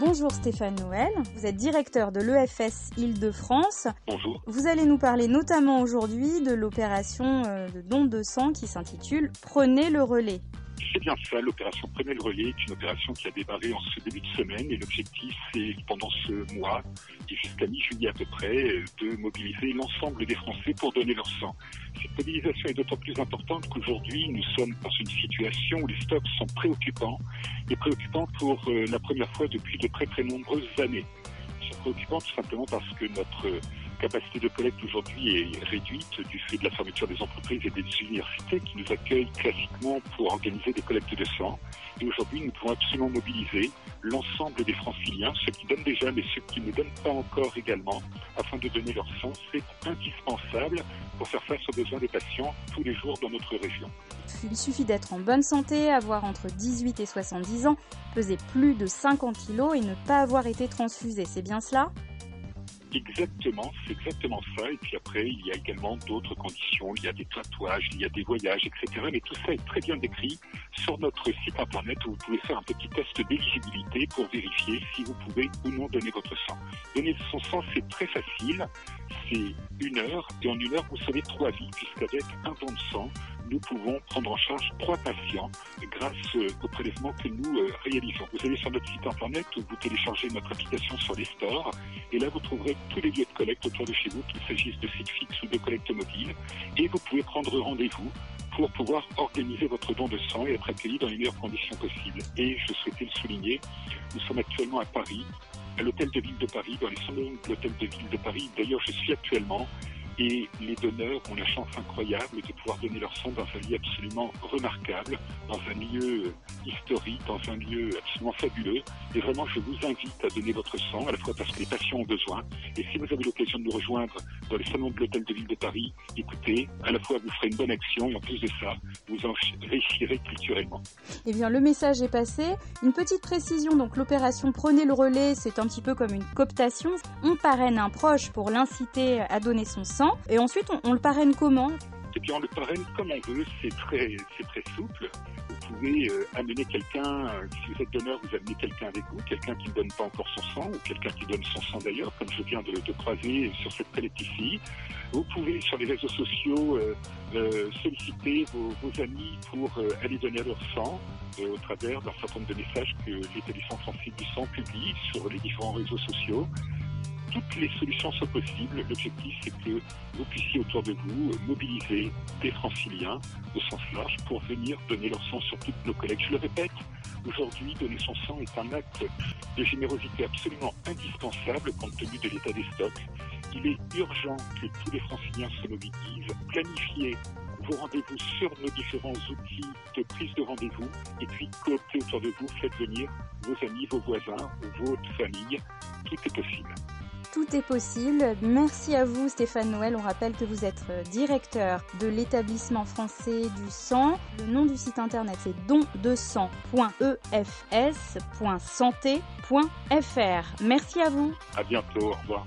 Bonjour Stéphane Noël, vous êtes directeur de l'EFS Île-de-France. Bonjour. Vous allez nous parler notamment aujourd'hui de l'opération euh, de don de sang qui s'intitule Prenez le relais. C'est bien ça, l'opération Prenez le relais est une opération qui a démarré en ce début de semaine et l'objectif c'est pendant ce mois et jusqu'à mi-juillet à peu près de mobiliser l'ensemble des Français pour donner leur sang. Cette mobilisation est d'autant plus importante qu'aujourd'hui nous sommes dans une situation où les stocks sont préoccupants et préoccupants pour euh, la première fois depuis de très très nombreuses années. Ils sont préoccupants tout simplement parce que notre capacité de collecte aujourd'hui est réduite du fait de la fermeture des entreprises et des universités qui nous accueillent classiquement pour organiser des collectes de sang. Et aujourd'hui, nous pouvons absolument mobiliser l'ensemble des franciliens, ceux qui donnent déjà, mais ceux qui ne donnent pas encore également, afin de donner leur sang. C'est indispensable pour faire face aux besoins des patients tous les jours dans notre région. Il suffit d'être en bonne santé, avoir entre 18 et 70 ans, peser plus de 50 kilos et ne pas avoir été transfusé. C'est bien cela? Exactement, c'est exactement ça. Et puis après, il y a également d'autres conditions. Il y a des tatouages, il y a des voyages, etc. Mais tout ça est très bien décrit sur notre site internet où vous pouvez faire un petit test d'éligibilité pour vérifier si vous pouvez ou non donner votre sang. Donner son sang, c'est très facile. C'est une heure. Et en une heure, vous savez trois vies, puisqu'avec un don de sang, nous pouvons prendre en charge trois patients grâce au prélèvement que nous euh, réalisons. Vous allez sur notre site internet vous téléchargez notre application sur les stores et là vous trouverez tous les lieux de collecte autour de chez vous, qu'il s'agisse de sites fixes ou de collecte mobile et vous pouvez prendre rendez-vous pour pouvoir organiser votre don de sang et être accueilli dans les meilleures conditions possibles. Et je souhaitais le souligner, nous sommes actuellement à Paris, à l'hôtel de ville de Paris, dans les salons de l'hôtel de ville de Paris. D'ailleurs, je suis actuellement et les donneurs ont la chance incroyable de pouvoir donner leur sang dans un lieu absolument remarquable, dans un lieu historique, dans un lieu absolument fabuleux. Et vraiment, je vous invite à donner votre sang, à la fois parce que les patients ont besoin. Et si vous avez l'occasion de nous rejoindre dans les salons de l'Hôtel de Ville de Paris, écoutez, à la fois vous ferez une bonne action et en plus de ça, vous en réussirez culturellement. Eh bien, le message est passé. Une petite précision, donc l'opération Prenez le relais, c'est un petit peu comme une cooptation. On parraine un proche pour l'inciter à donner son sang. Et ensuite, on, le parraine comment? Eh bien, on le parraine comme on veut. C'est très, très souple. Vous pouvez euh, amener quelqu'un, euh, si vous êtes donneur, vous amenez quelqu'un avec vous, quelqu'un qui ne donne pas encore son sang, ou quelqu'un qui donne son sang d'ailleurs, comme je viens de, de croiser sur cette palette ici. Vous pouvez, sur les réseaux sociaux, euh, solliciter vos, vos, amis pour aller donner leur sang au travers d'un certain nombre de messages que l'établissement français du sang publie sur les différents réseaux sociaux toutes les solutions sont possibles. L'objectif, c'est que vous puissiez autour de vous mobiliser des franciliens au sens large pour venir donner leur sang sur toutes nos collègues. Je le répète, aujourd'hui, donner son sang est un acte de générosité absolument indispensable compte tenu de l'état des stocks. Il est urgent que tous les franciliens se mobilisent, planifiez vos rendez-vous sur nos différents outils de prise de rendez-vous et puis cooptez autour de vous, faites venir vos amis, vos voisins, votre famille. Tout est possible tout est possible. Merci à vous Stéphane Noël. On rappelle que vous êtes euh, directeur de l'établissement français du sang. Le nom du site internet c'est don200.efs.santé.fr. Merci à vous. À bientôt. Au revoir.